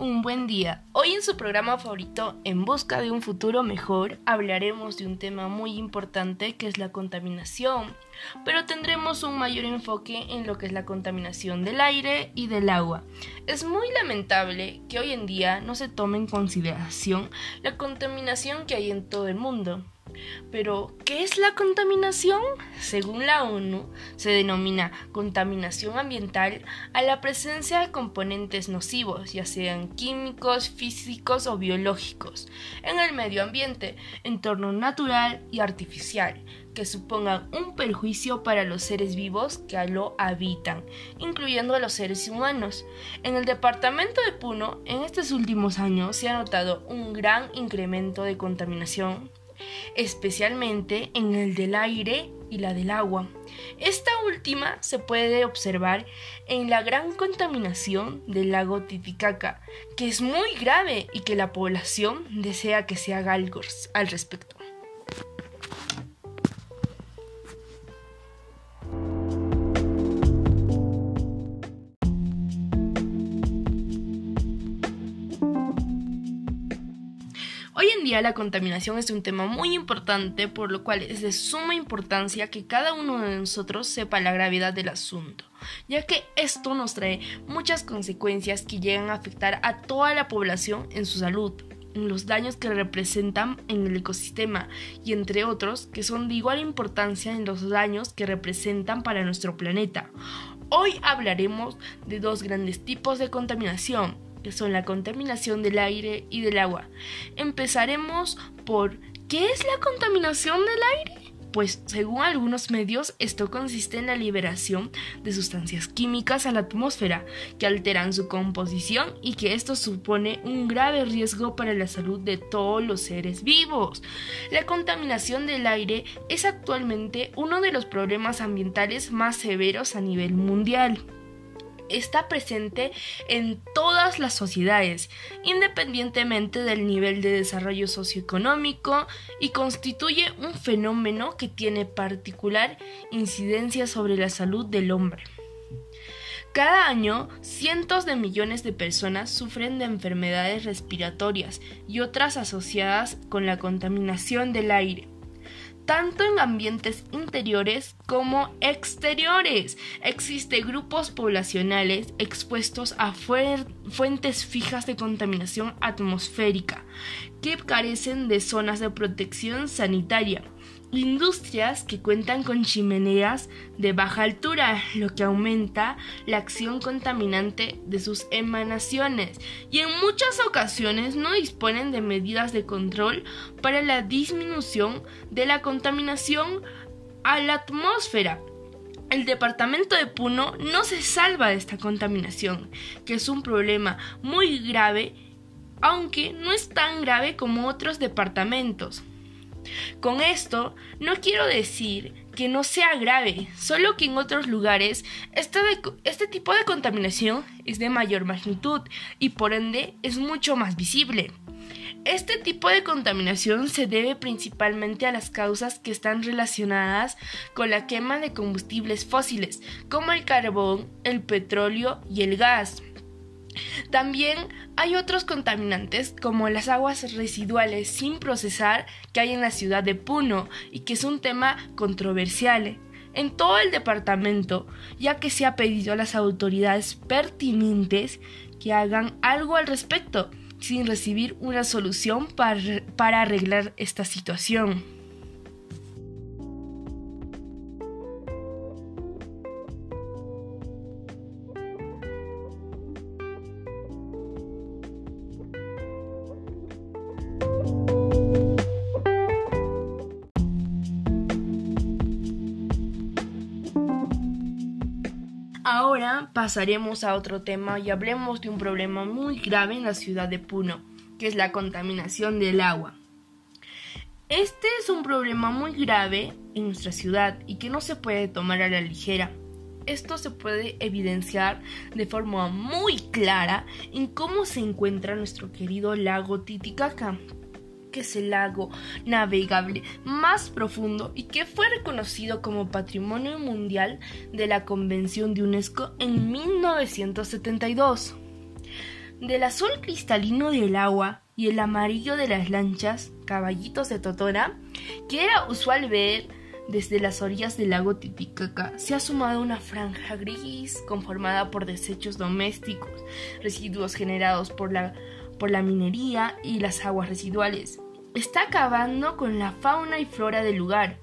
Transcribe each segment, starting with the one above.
Un buen día. Hoy en su programa favorito, En Busca de un Futuro Mejor, hablaremos de un tema muy importante que es la contaminación, pero tendremos un mayor enfoque en lo que es la contaminación del aire y del agua. Es muy lamentable que hoy en día no se tome en consideración la contaminación que hay en todo el mundo. Pero, ¿qué es la contaminación? Según la ONU, se denomina contaminación ambiental a la presencia de componentes nocivos, ya sean químicos, físicos o biológicos, en el medio ambiente, entorno natural y artificial, que supongan un perjuicio para los seres vivos que lo habitan, incluyendo a los seres humanos. En el departamento de Puno, en estos últimos años se ha notado un gran incremento de contaminación especialmente en el del aire y la del agua. Esta última se puede observar en la gran contaminación del lago Titicaca, que es muy grave y que la población desea que se haga algo al respecto. La contaminación es un tema muy importante, por lo cual es de suma importancia que cada uno de nosotros sepa la gravedad del asunto, ya que esto nos trae muchas consecuencias que llegan a afectar a toda la población en su salud, en los daños que representan en el ecosistema y entre otros que son de igual importancia en los daños que representan para nuestro planeta. Hoy hablaremos de dos grandes tipos de contaminación, que son la contaminación del aire y del agua. Empezaremos por ¿qué es la contaminación del aire? Pues según algunos medios esto consiste en la liberación de sustancias químicas a la atmósfera que alteran su composición y que esto supone un grave riesgo para la salud de todos los seres vivos. La contaminación del aire es actualmente uno de los problemas ambientales más severos a nivel mundial está presente en todas las sociedades, independientemente del nivel de desarrollo socioeconómico, y constituye un fenómeno que tiene particular incidencia sobre la salud del hombre. Cada año, cientos de millones de personas sufren de enfermedades respiratorias y otras asociadas con la contaminación del aire tanto en ambientes interiores como exteriores. Existen grupos poblacionales expuestos a fuentes fijas de contaminación atmosférica que carecen de zonas de protección sanitaria industrias que cuentan con chimeneas de baja altura, lo que aumenta la acción contaminante de sus emanaciones y en muchas ocasiones no disponen de medidas de control para la disminución de la contaminación a la atmósfera. El departamento de Puno no se salva de esta contaminación, que es un problema muy grave, aunque no es tan grave como otros departamentos. Con esto no quiero decir que no sea grave, solo que en otros lugares este, este, tipo de contaminación es de mayor magnitud y por ende es mucho más visible. Este tipo de contaminación se debe principalmente a las causas que están relacionadas con la quema de combustibles fósiles, como el carbón, el petróleo y el gas. También hay otros contaminantes como las aguas residuales sin procesar que hay en la ciudad de Puno y que es un tema controversial en todo el departamento, ya que se ha pedido a las autoridades pertinentes que hagan algo al respecto sin recibir una solución para, para arreglar esta situación. Pasaremos a otro tema y hablemos de un problema muy grave en la ciudad de Puno, que es la contaminación del agua. Este es un problema muy grave en nuestra ciudad y que no se puede tomar a la ligera. Esto se puede evidenciar de forma muy clara en cómo se encuentra nuestro querido lago Titicaca, que es el lago navegable más profundo y que fue reconocido como Patrimonio Mundial de la Convención de UNESCO en 1972. Del azul cristalino del agua y el amarillo de las lanchas, caballitos de Totora, que era usual ver desde las orillas del lago Titicaca, se ha sumado una franja gris conformada por desechos domésticos, residuos generados por la, por la minería y las aguas residuales. Está acabando con la fauna y flora del lugar,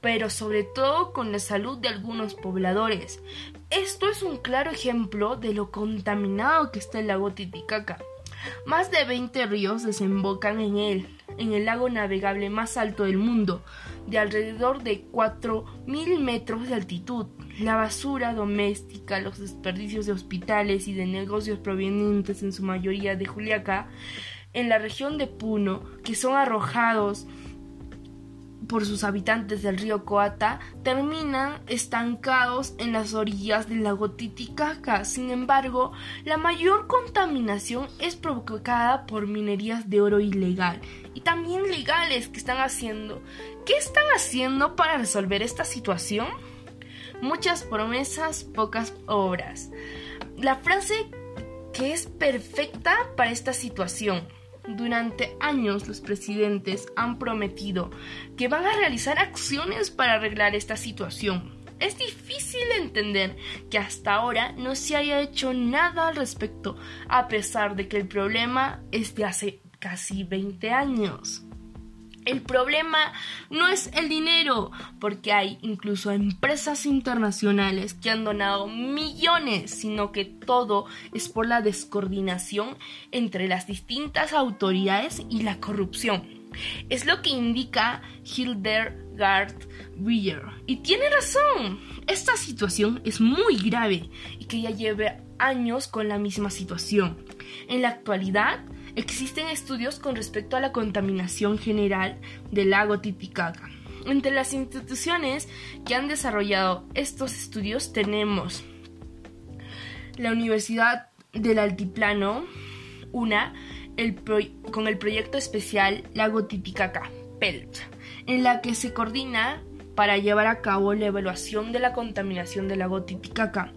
pero sobre todo con la salud de algunos pobladores, esto es un claro ejemplo de lo contaminado que está el lago Titicaca. Más de 20 ríos desembocan en él, en el lago navegable más alto del mundo, de alrededor de 4.000 metros de altitud. La basura doméstica, los desperdicios de hospitales y de negocios provenientes en su mayoría de Juliaca, en la región de Puno, que son arrojados por sus habitantes del río Coata terminan estancados en las orillas del lago Titicaca. Sin embargo, la mayor contaminación es provocada por minerías de oro ilegal y también legales que están haciendo. ¿Qué están haciendo para resolver esta situación? Muchas promesas, pocas obras. La frase que es perfecta para esta situación durante años los presidentes han prometido que van a realizar acciones para arreglar esta situación. Es difícil entender que hasta ahora no se haya hecho nada al respecto, a pesar de que el problema es de hace casi 20 años. El problema no es el dinero, porque hay incluso empresas internacionales que han donado millones, sino que todo es por la descoordinación entre las distintas autoridades y la corrupción. Es lo que indica Hildegard Weyer. Y tiene razón. Esta situación es muy grave y que ya lleve años con la misma situación. En la actualidad, Existen estudios con respecto a la contaminación general del lago Titicaca. Entre las instituciones que han desarrollado estos estudios tenemos la Universidad del Altiplano, una, con el proyecto especial Lago Titicaca, PELT, en la que se coordina para llevar a cabo la evaluación de la contaminación del lago Titicaca,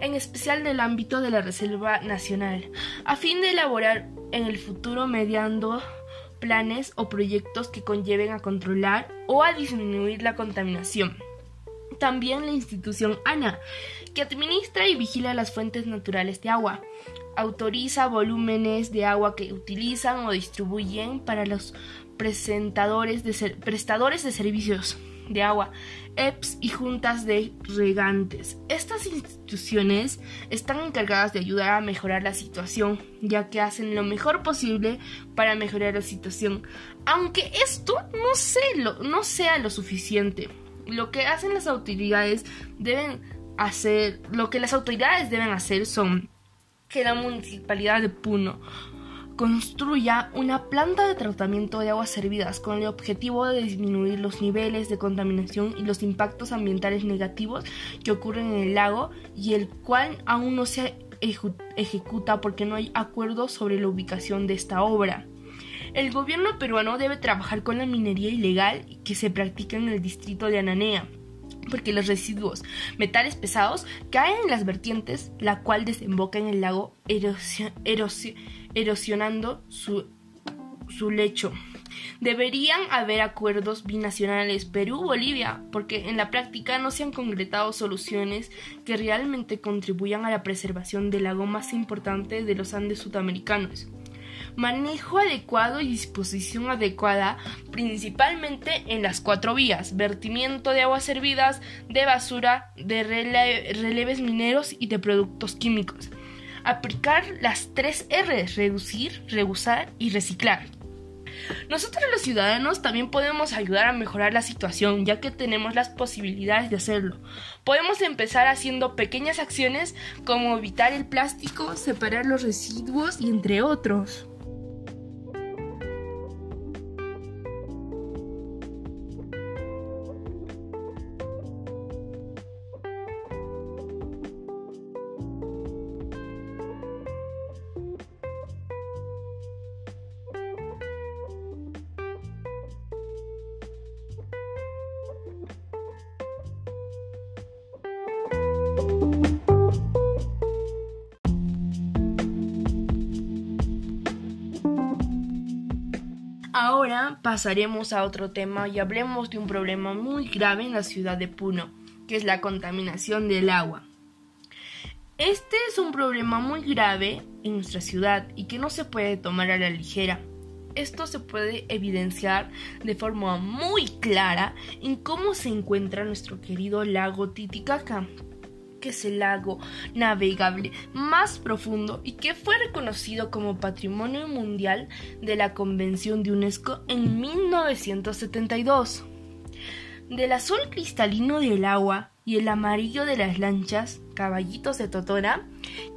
en especial del ámbito de la Reserva Nacional, a fin de elaborar en el futuro mediando planes o proyectos que conlleven a controlar o a disminuir la contaminación. También la institución ANA, que administra y vigila las fuentes naturales de agua, autoriza volúmenes de agua que utilizan o distribuyen para los presentadores de prestadores de servicios de agua, EPS y juntas de regantes. Estas instituciones están encargadas de ayudar a mejorar la situación, ya que hacen lo mejor posible para mejorar la situación, aunque esto no, no sea lo suficiente. Lo que hacen las autoridades deben hacer, lo que las autoridades deben hacer son que la municipalidad de Puno construya una planta de tratamiento de aguas servidas con el objetivo de disminuir los niveles de contaminación y los impactos ambientales negativos que ocurren en el lago y el cual aún no se ejecuta porque no hay acuerdo sobre la ubicación de esta obra. El gobierno peruano debe trabajar con la minería ilegal que se practica en el distrito de Ananea porque los residuos metales pesados caen en las vertientes, la cual desemboca en el lago erosionando su, su lecho. Deberían haber acuerdos binacionales Perú-Bolivia, porque en la práctica no se han concretado soluciones que realmente contribuyan a la preservación del lago más importante de los Andes sudamericanos manejo adecuado y disposición adecuada principalmente en las cuatro vías, vertimiento de aguas servidas, de basura, de releves mineros y de productos químicos. Aplicar las tres R, reducir, reusar y reciclar. Nosotros los ciudadanos también podemos ayudar a mejorar la situación, ya que tenemos las posibilidades de hacerlo. Podemos empezar haciendo pequeñas acciones como evitar el plástico, separar los residuos y entre otros. Pasaremos a otro tema y hablemos de un problema muy grave en la ciudad de Puno, que es la contaminación del agua. Este es un problema muy grave en nuestra ciudad y que no se puede tomar a la ligera. Esto se puede evidenciar de forma muy clara en cómo se encuentra nuestro querido lago Titicaca, que es el lago navegable más profundo y que fue reconocido como Patrimonio Mundial de la Convención de UNESCO en 1972. Del azul cristalino del agua y el amarillo de las lanchas, caballitos de Totora,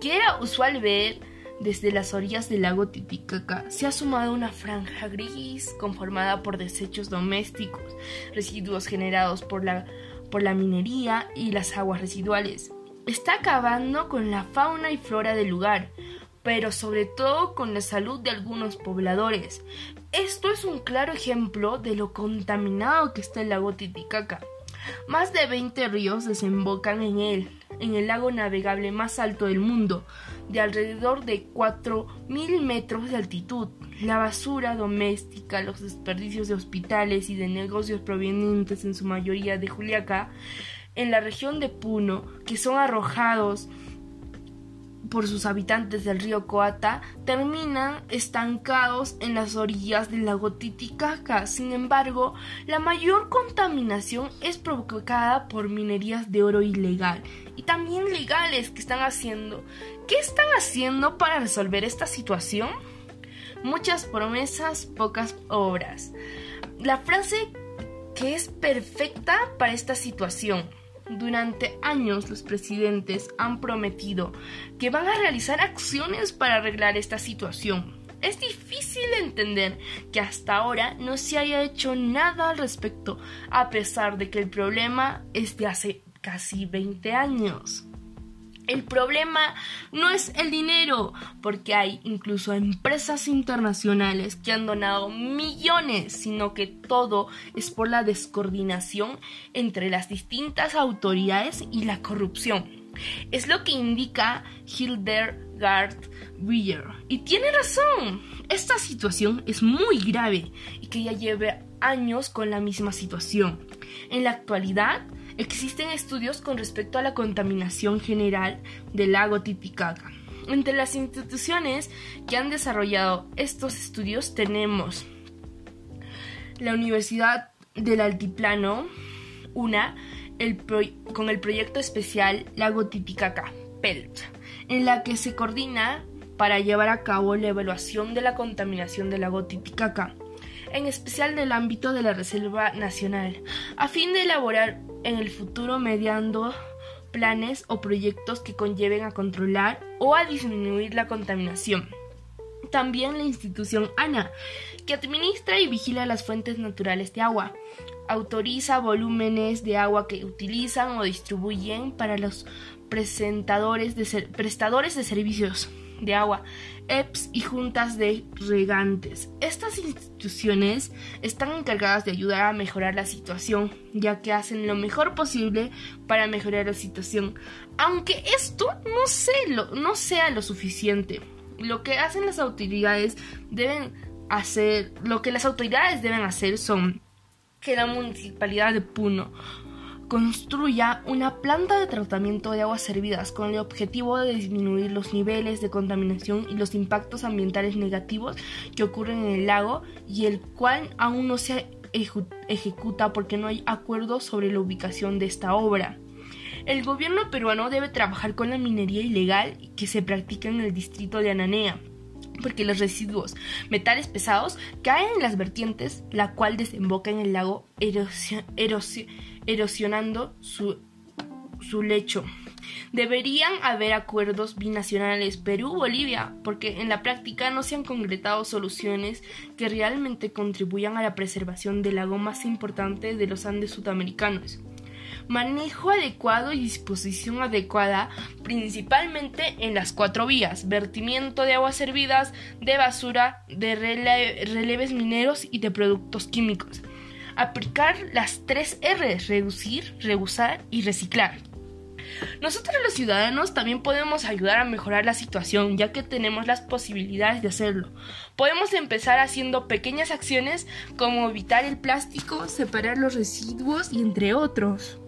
que era usual ver desde las orillas del lago Titicaca, se ha sumado una franja gris conformada por desechos domésticos, residuos generados por la por la minería y las aguas residuales. Está acabando con la fauna y flora del lugar, pero sobre todo con la salud de algunos pobladores. Esto es un claro ejemplo de lo contaminado que está el lago Titicaca. Más de 20 ríos desembocan en él, en el lago navegable más alto del mundo, de alrededor de 4.000 metros de altitud. La basura doméstica, los desperdicios de hospitales y de negocios provenientes en su mayoría de Juliaca, en la región de Puno, que son arrojados por sus habitantes del río Coata terminan estancados en las orillas del lago Titicaca. Sin embargo, la mayor contaminación es provocada por minerías de oro ilegal y también legales que están haciendo. ¿Qué están haciendo para resolver esta situación? Muchas promesas, pocas obras. La frase que es perfecta para esta situación durante años los presidentes han prometido que van a realizar acciones para arreglar esta situación. Es difícil entender que hasta ahora no se haya hecho nada al respecto, a pesar de que el problema es de hace casi 20 años. El problema no es el dinero, porque hay incluso empresas internacionales que han donado millones, sino que todo es por la descoordinación entre las distintas autoridades y la corrupción. Es lo que indica Hildegard Weyer. Y tiene razón. Esta situación es muy grave y que ya lleve años con la misma situación. En la actualidad, Existen estudios con respecto a la contaminación general del lago Titicaca. Entre las instituciones que han desarrollado estos estudios tenemos la Universidad del Altiplano, una, con el proyecto especial Lago Titicaca, PELT, en la que se coordina para llevar a cabo la evaluación de la contaminación del lago Titicaca en especial del ámbito de la Reserva Nacional, a fin de elaborar en el futuro mediando planes o proyectos que conlleven a controlar o a disminuir la contaminación. También la institución ANA, que administra y vigila las fuentes naturales de agua, autoriza volúmenes de agua que utilizan o distribuyen para los prestadores de servicios de agua, EPS y juntas de regantes. Estas instituciones están encargadas de ayudar a mejorar la situación, ya que hacen lo mejor posible para mejorar la situación, aunque esto no, no sea lo suficiente. Lo que hacen las autoridades deben hacer, lo que las autoridades deben hacer son que la municipalidad de Puno construya una planta de tratamiento de aguas servidas con el objetivo de disminuir los niveles de contaminación y los impactos ambientales negativos que ocurren en el lago y el cual aún no se ejecuta porque no hay acuerdo sobre la ubicación de esta obra. El gobierno peruano debe trabajar con la minería ilegal que se practica en el distrito de Ananea, porque los residuos metales pesados caen en las vertientes, la cual desemboca en el lago erosionando su, su lecho. Deberían haber acuerdos binacionales Perú-Bolivia, porque en la práctica no se han concretado soluciones que realmente contribuyan a la preservación del lago más importante de los Andes sudamericanos manejo adecuado y disposición adecuada principalmente en las cuatro vías, vertimiento de aguas servidas, de basura, de releves mineros y de productos químicos. Aplicar las tres R, reducir, reusar y reciclar. Nosotros los ciudadanos también podemos ayudar a mejorar la situación, ya que tenemos las posibilidades de hacerlo. Podemos empezar haciendo pequeñas acciones como evitar el plástico, separar los residuos y entre otros.